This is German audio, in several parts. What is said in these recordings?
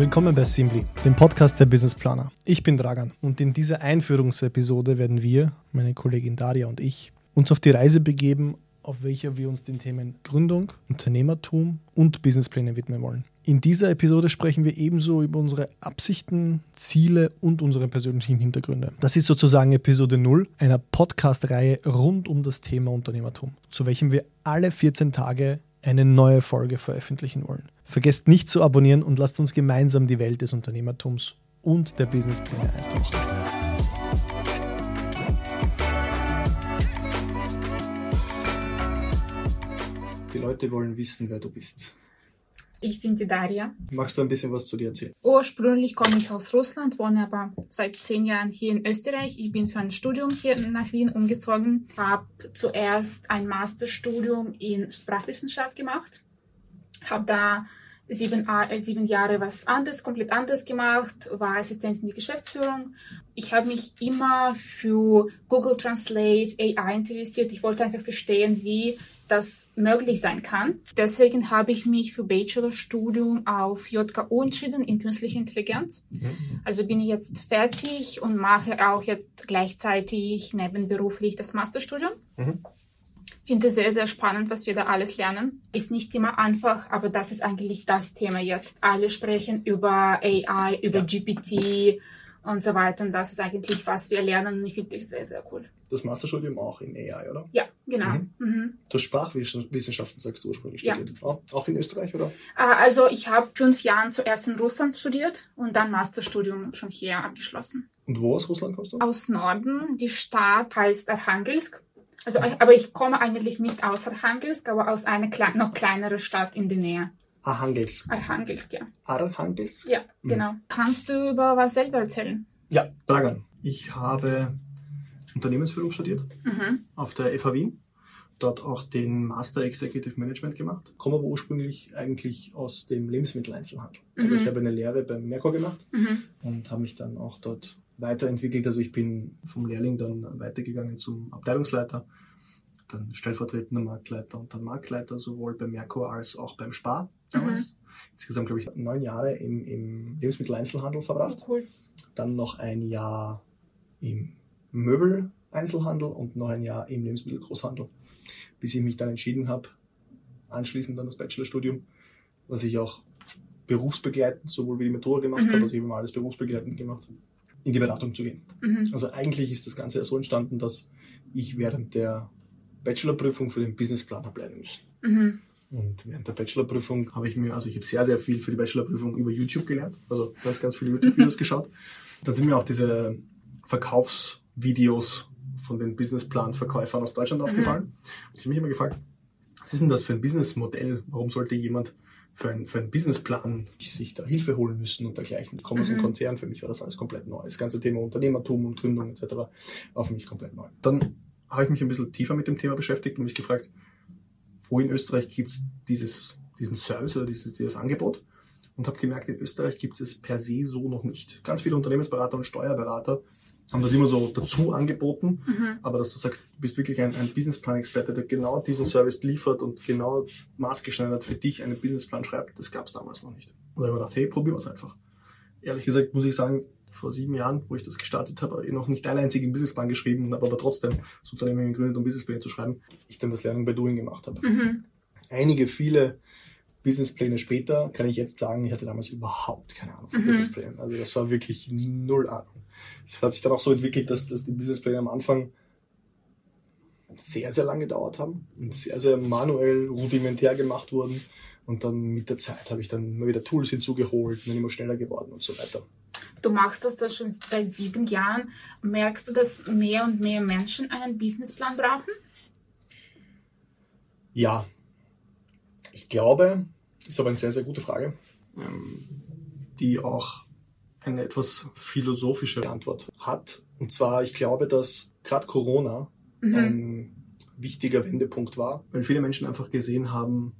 Willkommen bei Simply, dem Podcast der Business Planer. Ich bin Dragan und in dieser Einführungsepisode werden wir, meine Kollegin Daria und ich, uns auf die Reise begeben, auf welcher wir uns den Themen Gründung, Unternehmertum und Businesspläne widmen wollen. In dieser Episode sprechen wir ebenso über unsere Absichten, Ziele und unsere persönlichen Hintergründe. Das ist sozusagen Episode 0 einer Podcast-Reihe rund um das Thema Unternehmertum, zu welchem wir alle 14 Tage eine neue Folge veröffentlichen wollen. Vergesst nicht zu abonnieren und lasst uns gemeinsam die Welt des Unternehmertums und der Businesspläne eintauchen. Die Leute wollen wissen, wer du bist. Ich bin die Daria. Magst du ein bisschen was zu dir erzählen? Ursprünglich komme ich aus Russland, wohne aber seit zehn Jahren hier in Österreich. Ich bin für ein Studium hier nach Wien umgezogen, habe zuerst ein Masterstudium in Sprachwissenschaft gemacht, habe da sieben, äh, sieben Jahre was anderes, komplett anders gemacht, war Assistentin in die Geschäftsführung. Ich habe mich immer für Google Translate, AI interessiert. Ich wollte einfach verstehen, wie das möglich sein kann. Deswegen habe ich mich für Bachelorstudium auf JKU entschieden in künstliche Intelligenz. Mhm. Also bin ich jetzt fertig und mache auch jetzt gleichzeitig nebenberuflich das Masterstudium. Mhm finde es sehr, sehr spannend, was wir da alles lernen. Ist nicht immer einfach, aber das ist eigentlich das Thema jetzt. Alle sprechen über AI, über. GPT und so weiter. Und das ist eigentlich, was wir lernen. Und ich finde das sehr, sehr cool. Das Masterstudium auch in AI, oder? Ja, genau. Mhm. Mhm. Du hast Sprachwissenschaften, sagst du ursprünglich, studiert. Ja. Auch in Österreich, oder? Ah, also ich habe fünf Jahre zuerst in Russland studiert und dann Masterstudium schon hier abgeschlossen. Und wo aus Russland kommst du? Aus Norden. Die Stadt heißt Archangelsk. Also, aber ich komme eigentlich nicht aus Archangelsk, aber aus einer kle noch kleineren Stadt in der Nähe. Archangelsk. Archangelsk, ja. Archangelsk? Ja, mhm. genau. Mhm. Kannst du über was selber erzählen? Ja, Dragan. Ich habe Unternehmensführung studiert mhm. auf der FH Wien. Dort auch den Master Executive Management gemacht. Komme aber ursprünglich eigentlich aus dem Lebensmitteleinzelhandel. Also ich mhm. habe eine Lehre beim Merkur gemacht mhm. und habe mich dann auch dort weiterentwickelt. Also ich bin vom Lehrling dann weitergegangen zum Abteilungsleiter, dann stellvertretender Marktleiter und dann Marktleiter, sowohl bei Merkur als auch beim Spar damals. Mhm. Insgesamt, glaube ich, neun Jahre im, im Lebensmitteleinzelhandel verbracht. Oh, cool. Dann noch ein Jahr im Möbeleinzelhandel und noch ein Jahr im Lebensmittelgroßhandel, bis ich mich dann entschieden habe, anschließend an das Bachelorstudium, was ich auch berufsbegleitend sowohl wie die Methode gemacht mhm. habe, also ich habe alles berufsbegleitend gemacht in die Beratung zu gehen. Mhm. Also eigentlich ist das Ganze ja so entstanden, dass ich während der Bachelorprüfung für den Businessplan habe lernen müssen. Mhm. Und während der Bachelorprüfung habe ich mir, also ich habe sehr, sehr viel für die Bachelorprüfung über YouTube gelernt, also ganz, ganz viele YouTube-Videos geschaut. Dann sind mir auch diese Verkaufsvideos von den Businessplan-Verkäufern aus Deutschland mhm. aufgefallen. Und ich habe mich immer gefragt, was ist denn das für ein Businessmodell? Warum sollte jemand für, ein, für einen Businessplan sich da Hilfe holen müssen und dergleichen. Ich komme aus einem mhm. Konzern, für mich war das alles komplett neu. Das ganze Thema Unternehmertum und Gründung etc. war für mich komplett neu. Dann habe ich mich ein bisschen tiefer mit dem Thema beschäftigt und mich gefragt, wo in Österreich gibt es dieses, diesen Service oder dieses, dieses Angebot und habe gemerkt, in Österreich gibt es per se so noch nicht. Ganz viele Unternehmensberater und Steuerberater haben das immer so dazu angeboten, mhm. aber dass du sagst, du bist wirklich ein, ein Businessplan-Experte, der genau diesen Service liefert und genau maßgeschneidert für dich einen Businessplan schreibt, das gab es damals noch nicht. Und dann habe ich gedacht, hey, probieren wir es einfach. Ehrlich gesagt muss ich sagen, vor sieben Jahren, wo ich das gestartet habe, ich noch nicht einen einzigen Businessplan geschrieben, habe aber trotzdem das Unternehmen gegründet, um Businesspläne zu schreiben, ich dann das Lernen bei Doing gemacht habe. Mhm. Einige, viele Businesspläne später kann ich jetzt sagen, ich hatte damals überhaupt keine Ahnung von mhm. Businessplänen. Also das war wirklich null Ahnung es hat sich dann auch so entwickelt, dass, dass die Businesspläne am Anfang sehr, sehr lange gedauert haben und sehr, sehr manuell, rudimentär gemacht wurden. Und dann mit der Zeit habe ich dann immer wieder Tools hinzugeholt, bin immer schneller geworden und so weiter. Du machst das dann schon seit sieben Jahren. Merkst du, dass mehr und mehr Menschen einen Businessplan brauchen? Ja, ich glaube, ist aber eine sehr, sehr gute Frage, ähm, die auch eine etwas philosophische Antwort hat. Und zwar, ich glaube, dass gerade Corona mhm. ein wichtiger Wendepunkt war, weil viele Menschen einfach gesehen haben,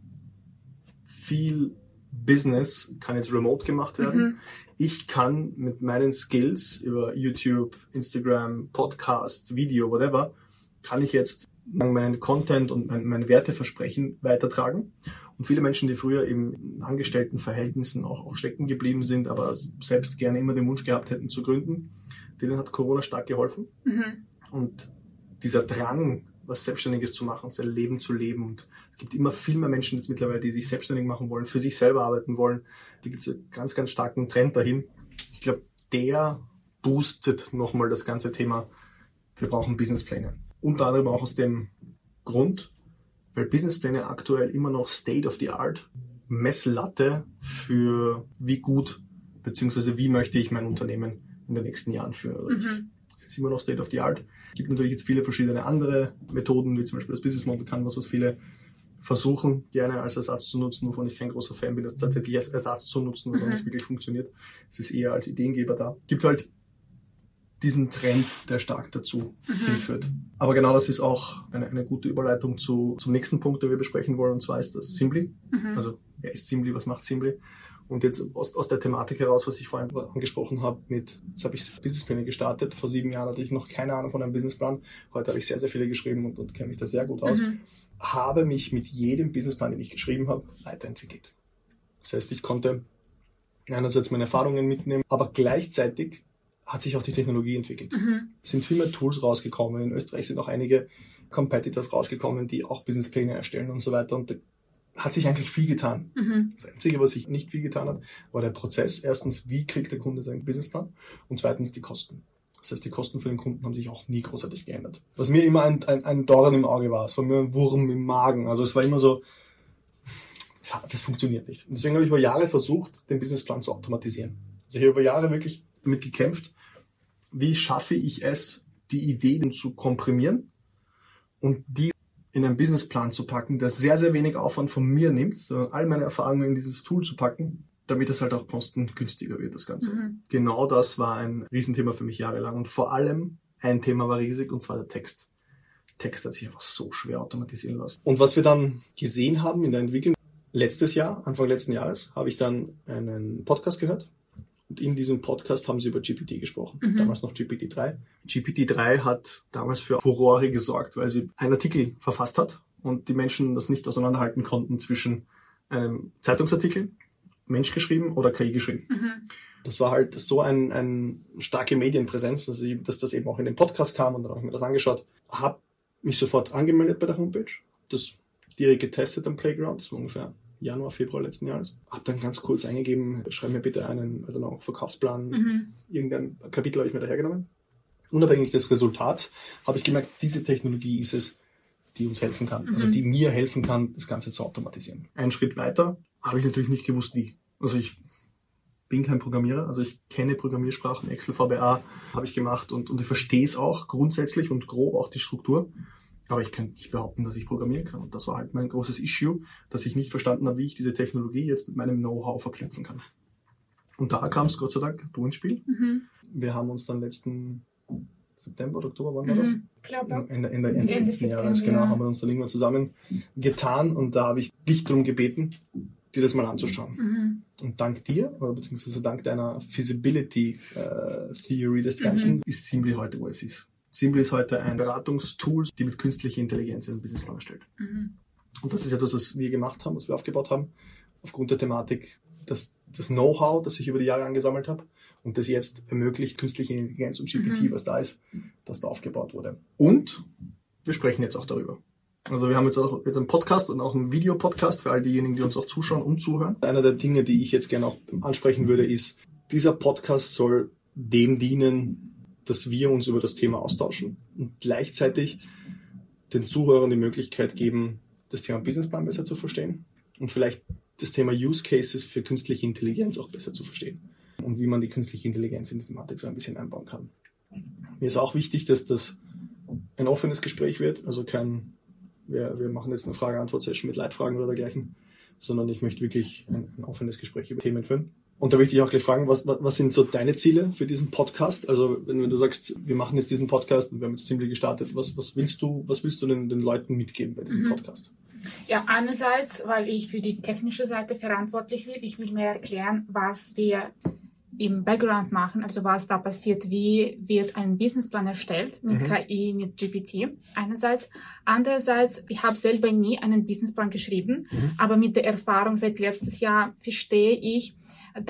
viel Business kann jetzt remote gemacht werden. Mhm. Ich kann mit meinen Skills über YouTube, Instagram, Podcast, Video, whatever, kann ich jetzt meinen Content und mein, meine Werteversprechen weitertragen. Und viele Menschen, die früher eben in Angestelltenverhältnissen auch, auch stecken geblieben sind, aber selbst gerne immer den Wunsch gehabt hätten zu gründen, denen hat Corona stark geholfen. Mhm. Und dieser Drang, was Selbstständiges zu machen, sein Leben zu leben. Und es gibt immer viel mehr Menschen jetzt mittlerweile, die sich selbstständig machen wollen, für sich selber arbeiten wollen. Da gibt es einen ganz, ganz starken Trend dahin. Ich glaube, der boostet nochmal das ganze Thema. Wir brauchen Businesspläne. Unter anderem auch aus dem Grund, weil Businesspläne aktuell immer noch State of the Art Messlatte für wie gut beziehungsweise wie möchte ich mein Unternehmen in den nächsten Jahren führen oder nicht. Mhm. Es ist immer noch State of the Art. Es gibt natürlich jetzt viele verschiedene andere Methoden, wie zum Beispiel das Business Model Canvas, was viele versuchen, gerne als Ersatz zu nutzen, wovon ich kein großer Fan bin, das tatsächlich als Ersatz zu nutzen, was auch Mhm. nicht wirklich funktioniert. Es ist eher als Ideengeber da. Gibt halt diesen Trend, der stark dazu Mhm. hinführt. Aber genau das ist auch eine, eine gute Überleitung zu, zum nächsten Punkt, den wir besprechen wollen, und zwar ist das Simply. Mhm. Also, wer ist Simply, was macht Simply? Und jetzt aus, aus der Thematik heraus, was ich vorhin angesprochen habe, mit, jetzt habe ich Businesspläne gestartet. Vor sieben Jahren hatte ich noch keine Ahnung von einem Businessplan. Heute habe ich sehr, sehr viele geschrieben und, und kenne mich da sehr gut aus. Mhm. Habe mich mit jedem Businessplan, den ich geschrieben habe, weiterentwickelt. Das heißt, ich konnte einerseits meine Erfahrungen mitnehmen, aber gleichzeitig hat sich auch die Technologie entwickelt. Mhm. Es sind viel mehr Tools rausgekommen. In Österreich sind auch einige Competitors rausgekommen, die auch Businesspläne erstellen und so weiter. Und da hat sich eigentlich viel getan. Mhm. Das Einzige, was sich nicht viel getan hat, war der Prozess. Erstens, wie kriegt der Kunde seinen Businessplan? Und zweitens die Kosten. Das heißt, die Kosten für den Kunden haben sich auch nie großartig geändert. Was mir immer ein, ein, ein Dorn im Auge war, es war mir ein Wurm im Magen. Also es war immer so, das, funktioniert nicht. Und deswegen habe ich über Jahre versucht, den Businessplan zu automatisieren. Also ich habe über Jahre wirklich damit gekämpft, wie schaffe ich es, die Ideen zu komprimieren und die in einen Businessplan zu packen, der sehr, sehr wenig Aufwand von mir nimmt, sondern all meine Erfahrungen in dieses Tool zu packen, damit es halt auch kostengünstiger wird, das Ganze. Mhm. Genau das war ein Riesenthema für mich jahrelang und vor allem ein Thema war riesig und zwar der Text. Text hat sich einfach so schwer automatisieren lassen. Und was wir dann gesehen haben in der Entwicklung, letztes Jahr, Anfang letzten Jahres, habe ich dann einen Podcast gehört und in diesem Podcast haben sie über GPT gesprochen, Mhm. damals noch GPT-3. GPT-3 hat damals für Furore gesorgt, weil sie einen Artikel verfasst hat und die Menschen das nicht auseinanderhalten konnten zwischen einem Zeitungsartikel, Mensch geschrieben oder KI geschrieben. Mhm. Das war halt so ein, ein starke Medienpräsenz, dass, ich, dass das eben auch in den Podcast kam und dann habe ich mir das angeschaut. Habe mich sofort angemeldet bei der Homepage, das direkt getestet am Playground, das war ungefähr Januar, Februar letzten Jahres. Habe dann ganz kurz eingegeben, schreib mir bitte einen, don't know, Verkaufsplan, Mhm. irgendein Kapitel habe ich mir da hergenommen. Unabhängig des Resultats habe ich gemerkt, diese Technologie ist es, die uns helfen kann, also Mhm. die mir helfen kann, das Ganze zu automatisieren. Einen Schritt weiter habe ich natürlich nicht gewusst, wie. Also ich bin kein Programmierer, also ich kenne Programmiersprachen, Excel, VBA habe ich gemacht und, und ich verstehe es auch grundsätzlich und grob auch die Struktur. Aber ich könnte nicht behaupten, dass ich programmieren kann. Und das war halt mein großes Issue, dass ich nicht verstanden habe, wie ich diese Technologie jetzt mit meinem Know-how verknüpfen kann. Und da kam es Gott sei Dank du ins Spiel. Mhm. Wir haben uns dann letzten September oder Oktober, wann war das? Mhm. Glaube. Ende, Ende, Ende, Ende letzten Jahres, genau, ja. haben wir uns dann irgendwann zusammen getan und da habe ich dich darum gebeten, dir das mal anzuschauen. Mhm. Und dank dir, oder beziehungsweise dank deiner Feasibility äh, Theory des Ganzen, Mhm. ist Simply heute, wo es ist. Simply ist heute ein Beratungstool, die mit künstlicher Intelligenz einen Businessplan erstellt. Mhm. Und das ist etwas, was wir gemacht haben, was wir aufgebaut haben, aufgrund der Thematik, dass das Know-how, das ich über die Jahre angesammelt habe und das jetzt ermöglicht, künstliche Intelligenz und GPT, Mhm. was da ist, dass da aufgebaut wurde. Und wir sprechen jetzt auch darüber. Also wir haben jetzt auch jetzt einen Podcast und auch einen Videopodcast für all diejenigen, die uns auch zuschauen und zuhören. Einer der Dinge, die ich jetzt gerne auch ansprechen würde, ist, dieser Podcast soll dem dienen, dass wir uns über das Thema austauschen und gleichzeitig den Zuhörern die Möglichkeit geben, das Thema Businessplan besser zu verstehen und vielleicht das Thema Use Cases für künstliche Intelligenz auch besser zu verstehen und wie man die künstliche Intelligenz in die Thematik so ein bisschen einbauen kann. Mir ist auch wichtig, dass das ein offenes Gespräch wird, also kein, wir, wir machen jetzt eine Frage-Antwort-Session mit Leitfragen oder dergleichen, sondern ich möchte wirklich ein, ein offenes Gespräch über Themen führen. Und da möchte ich auch gleich fragen, was, was, was sind so deine Ziele für diesen Podcast? Also wenn, wenn du sagst, wir machen jetzt diesen Podcast und wir haben jetzt ziemlich gestartet, was, was willst du, was willst du den, den Leuten mitgeben bei diesem Mhm. Podcast? Ja, einerseits, weil ich für die technische Seite verantwortlich bin. Ich will mehr erklären, was wir im Background machen, also was da passiert, wie wird ein Businessplan erstellt mit Mhm. KI, mit GPT einerseits. Andererseits, ich habe selber nie einen Businessplan geschrieben, Mhm. aber mit der Erfahrung seit letztes Jahr verstehe ich,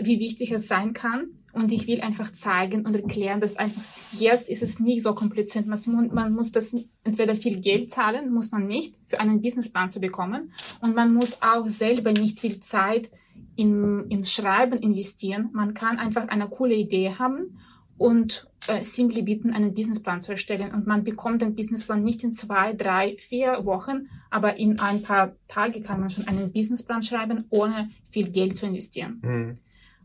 wie wichtig es sein kann. Und ich will einfach zeigen und erklären, dass einfach jetzt ist es nicht so kompliziert. Man, man muss das entweder viel Geld zahlen, muss man nicht, für einen Businessplan zu bekommen. Und man muss auch selber nicht viel Zeit in, in Schreiben investieren. Man kann einfach eine coole Idee haben und äh, simply bitten, einen Businessplan zu erstellen. Und man bekommt den Businessplan nicht in zwei, drei, vier Wochen, aber in ein paar Tage kann man schon einen Businessplan schreiben, ohne viel Geld zu investieren. Mhm.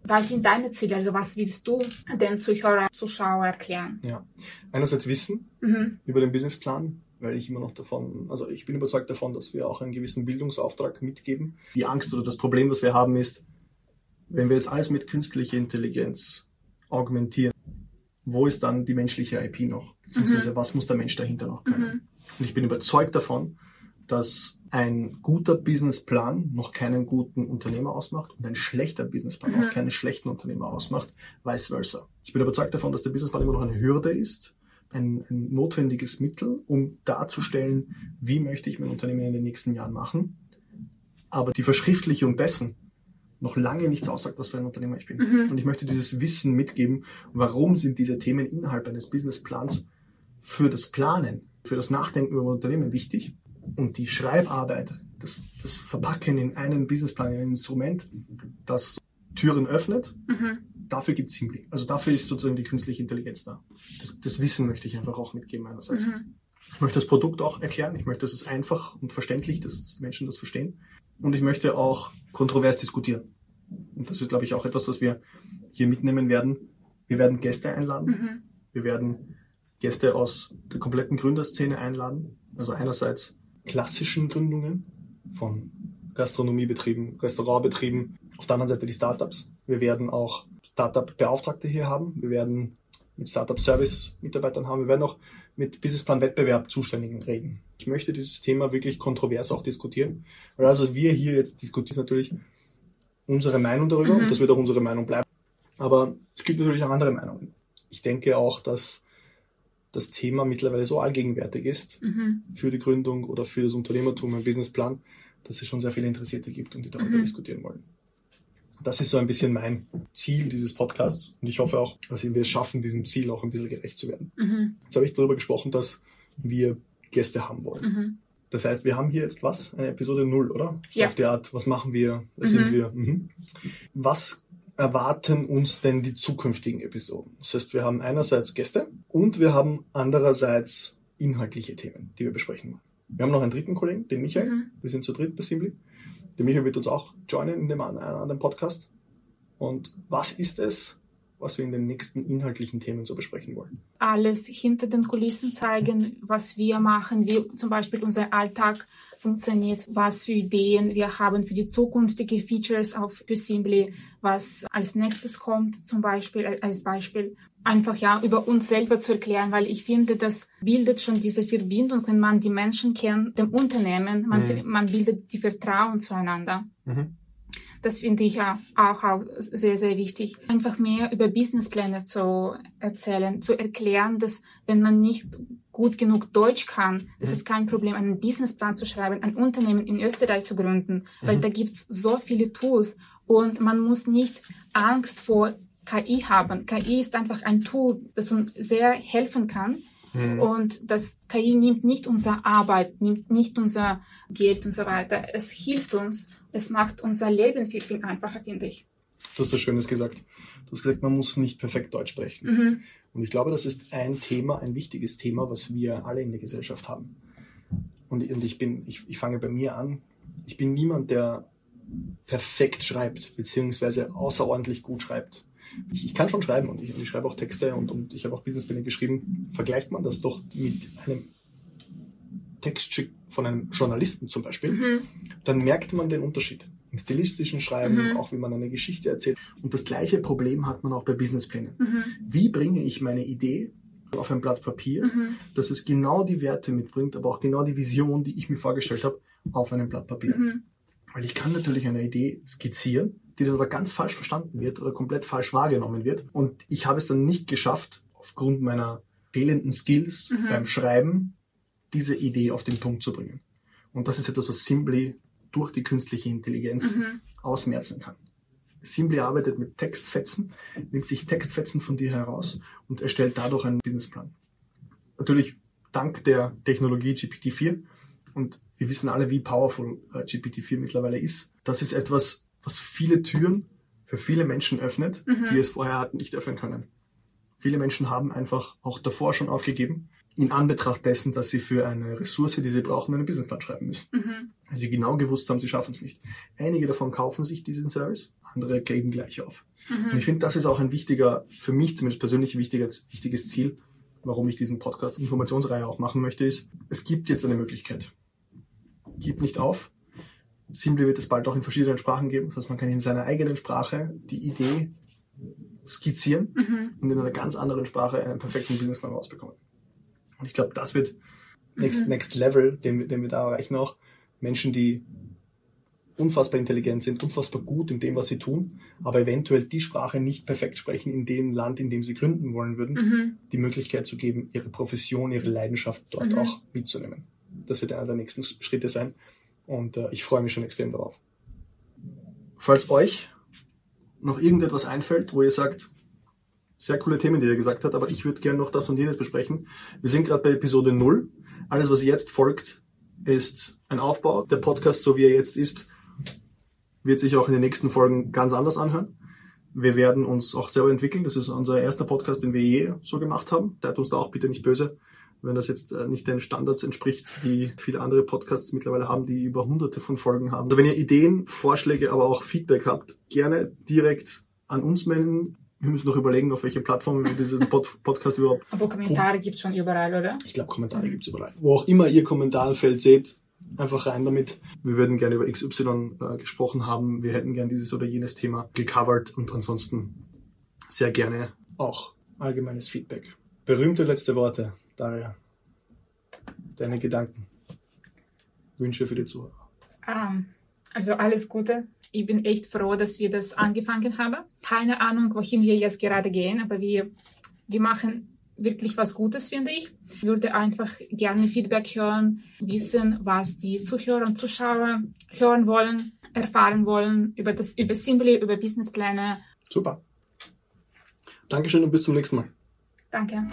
Was sind deine Ziele? Also was willst du den Zuhörer, Zuschauer erklären? Ja. Einerseits Wissen Mhm. über den Businessplan, weil ich immer noch davon, also ich bin überzeugt davon, dass wir auch einen gewissen Bildungsauftrag mitgeben. Die Angst oder das Problem, das wir haben, ist, wenn wir jetzt alles mit künstlicher Intelligenz augmentieren, wo ist dann die menschliche IP noch? Beziehungsweise was muss der Mensch dahinter noch können? Mhm. Und ich bin überzeugt davon, dass ein guter Businessplan noch keinen guten Unternehmer ausmacht und ein schlechter Businessplan Mhm. auch keinen schlechten Unternehmer ausmacht, vice versa. Ich bin überzeugt davon, dass der Businessplan immer noch eine Hürde ist, ein, ein notwendiges Mittel, um darzustellen, wie möchte ich mein Unternehmen in den nächsten Jahren machen. Aber die Verschriftlichung dessen noch lange nichts aussagt, was für ein Unternehmer ich bin. Mhm. Und ich möchte dieses Wissen mitgeben, warum sind diese Themen innerhalb eines Businessplans für das Planen, für das Nachdenken über ein Unternehmen wichtig. Und die Schreibarbeit, das, das Verpacken in einen Businessplan, in ein Instrument, das Türen öffnet, Mhm. dafür gibt es Simply. Also dafür ist sozusagen die künstliche Intelligenz da. Das, das Wissen möchte ich einfach auch mitgeben einerseits. Mhm. Ich möchte das Produkt auch erklären. Ich möchte, dass es einfach und verständlich, dass, dass die Menschen das verstehen. Und ich möchte auch kontrovers diskutieren. Und das ist, glaube ich, auch etwas, was wir hier mitnehmen werden. Wir werden Gäste einladen. Mhm. Wir werden Gäste aus der kompletten Gründerszene einladen. Also einerseits klassischen Gründungen von Gastronomiebetrieben, Restaurantbetrieben. Auf der anderen Seite die Startups. Wir werden auch Startup-Beauftragte hier haben. Wir werden mit Startup-Service-Mitarbeitern haben. Wir werden auch mit Businessplan-Wettbewerb Zuständigen reden. Ich möchte dieses Thema wirklich kontrovers auch diskutieren. Weil also wir hier jetzt diskutieren natürlich unsere Meinung darüber Mhm. und das wird auch unsere Meinung bleiben. Aber es gibt natürlich auch andere Meinungen. Ich denke auch, dass das Thema mittlerweile so allgegenwärtig ist Mhm. für die Gründung oder für das Unternehmertum, ein Businessplan, dass es schon sehr viele Interessierte gibt und die darüber Mhm. diskutieren wollen. Das ist so ein bisschen mein Ziel dieses Podcasts und ich hoffe auch, dass wir es schaffen, diesem Ziel auch ein bisschen gerecht zu werden. Mhm. Jetzt habe ich darüber gesprochen, dass wir Gäste haben wollen. Mhm. Das heißt, wir haben hier jetzt was? Eine Episode null, oder? So Ja. auf die Art, was machen wir? Wer Mhm. sind wir? Mhm. Was erwarten uns denn die zukünftigen Episoden? Das heißt, wir haben einerseits Gäste und wir haben andererseits inhaltliche Themen, die wir besprechen wollen. Wir haben noch einen dritten Kollegen, den Michael. Mhm. Wir sind zu dritt bei Simply. Der Michael wird uns auch joinen in dem an, an dem Podcast. Und was ist es, was wir in den nächsten inhaltlichen Themen so besprechen wollen? alles hinter den Kulissen zeigen, was wir machen, wie zum Beispiel unser Alltag funktioniert, was für Ideen wir haben für die zukünftige Features auf für was als nächstes kommt, zum Beispiel als Beispiel. Einfach ja über uns selber zu erklären, weil ich finde, das bildet schon diese Verbindung, wenn man die Menschen kennt, dem Unternehmen, man, Mhm. man bildet die Vertrauen zueinander. Mhm. Das finde ich ja auch, auch sehr, sehr wichtig. Einfach mehr über Businesspläne zu erzählen, zu erklären, dass wenn man nicht gut genug Deutsch kann, das Mhm. ist kein Problem, einen Businessplan zu schreiben, ein Unternehmen in Österreich zu gründen, weil Mhm. da gibt's so viele Tools und man muss nicht Angst vor KI haben. KI ist einfach ein Tool, das uns sehr helfen kann. Mhm. Und das KI nimmt nicht unsere Arbeit, nimmt nicht unser Geld und so weiter. Es hilft uns, es macht unser Leben viel, viel einfacher, finde ich. Du hast was Schönes gesagt. Du hast gesagt, man muss nicht perfekt Deutsch sprechen. Mhm. Und ich glaube, das ist ein Thema, ein wichtiges Thema, was wir alle in der Gesellschaft haben. Und, und ich bin, ich, ich fange bei mir an. Ich bin niemand, der perfekt schreibt, beziehungsweise außerordentlich gut schreibt. Ich, ich kann schon schreiben und ich, ich schreibe auch Texte und, und ich habe auch Businesspläne geschrieben. Vergleicht man das doch mit einem Textstück von einem Journalisten zum Beispiel, Mhm. dann merkt man den Unterschied. Im stilistischen Schreiben, Mhm. auch wie man eine Geschichte erzählt. Und das gleiche Problem hat man auch bei Businessplänen. Mhm. Wie bringe ich meine Idee auf ein Blatt Papier, Mhm. dass es genau die Werte mitbringt, aber auch genau die Vision, die ich mir vorgestellt habe, auf einem Blatt Papier. Mhm. Weil ich kann natürlich eine Idee skizzieren, die dann aber ganz falsch verstanden wird oder komplett falsch wahrgenommen wird. Und ich habe es dann nicht geschafft, aufgrund meiner fehlenden Skills Mhm. beim Schreiben, diese Idee auf den Punkt zu bringen. Und das ist etwas, was Simply durch die künstliche Intelligenz Mhm. ausmerzen kann. Simply arbeitet mit Textfetzen, nimmt sich Textfetzen von dir heraus und erstellt dadurch einen Businessplan. Natürlich dank der Technologie GPT-4 und wir wissen alle, wie powerful äh, GPT-4 mittlerweile ist. Das ist etwas, was viele Türen für viele Menschen öffnet, Mhm. die es vorher hatten nicht öffnen können. Viele Menschen haben einfach auch davor schon aufgegeben, in Anbetracht dessen, dass sie für eine Ressource, die sie brauchen, einen Businessplan schreiben müssen Mhm. weil sie genau gewusst haben, sie schaffen es nicht. Einige davon kaufen sich diesen Service, andere geben gleich auf. Und Mhm. ich finde, das ist auch ein wichtiger, für mich zumindest persönlich wichtiges, wichtiges Ziel, warum ich diesen Podcast Informationsreihe auch machen möchte, ist, es gibt jetzt eine Möglichkeit. Gib nicht auf. Simply wird es bald auch in verschiedenen Sprachen geben. Das heißt, man kann in seiner eigenen Sprache die Idee skizzieren Mhm. und in einer ganz anderen Sprache einen perfekten Businessplan rausbekommen. Und ich glaube, das wird next, Mhm. next Level, den, wir- den wir da erreichen auch. Menschen, die unfassbar intelligent sind, unfassbar gut in dem, was sie tun, aber eventuell die Sprache nicht perfekt sprechen in dem Land, in dem sie gründen wollen würden, Mhm. die Möglichkeit zu geben, ihre Profession, ihre Leidenschaft dort Mhm. auch mitzunehmen. Das wird einer der nächsten Schritte sein und äh, ich freue mich schon extrem darauf. Falls euch noch irgendetwas einfällt, wo ihr sagt, sehr coole Themen, die ihr gesagt habt, aber ich würde gerne noch das und jenes besprechen. Wir sind gerade bei Episode 0. Alles, was jetzt folgt, ist ein Aufbau. Der Podcast, so wie er jetzt ist, wird sich auch in den nächsten Folgen ganz anders anhören. Wir werden uns auch selber entwickeln. Das ist unser erster Podcast, den wir je so gemacht haben. Seid uns da auch bitte nicht böse, wenn das jetzt äh, nicht den Standards entspricht, die viele andere Podcasts mittlerweile haben, die über hunderte von Folgen haben. Also wenn ihr Ideen, Vorschläge, aber auch Feedback habt, gerne direkt an uns melden. Wir müssen noch überlegen, auf welche Plattform wir diesen Pod Podcast überhaupt Aber Kommentare gibt's schon überall, oder? ich glaube, Kommentare gibt's überall. Wo auch immer ihr Kommentarfeld seht, einfach rein damit. Wir würden gerne über XY äh, gesprochen haben. Wir hätten gerne dieses oder jenes Thema gecovert und ansonsten sehr gerne auch allgemeines Feedback. Berühmte letzte Worte, Daria. Deine Gedanken. Wünsche für die Zuhörer. Ähm, also alles Gute. Ich bin echt froh, dass wir das angefangen haben. Keine Ahnung, wohin wir jetzt gerade gehen, aber wir, wir machen wirklich was Gutes, finde ich. Ich würde einfach gerne Feedback hören, wissen, was die Zuhörer und Zuschauer hören wollen, erfahren wollen über das, über Simply, über Businesspläne. Super. Dankeschön und bis zum nächsten Mal. Danke.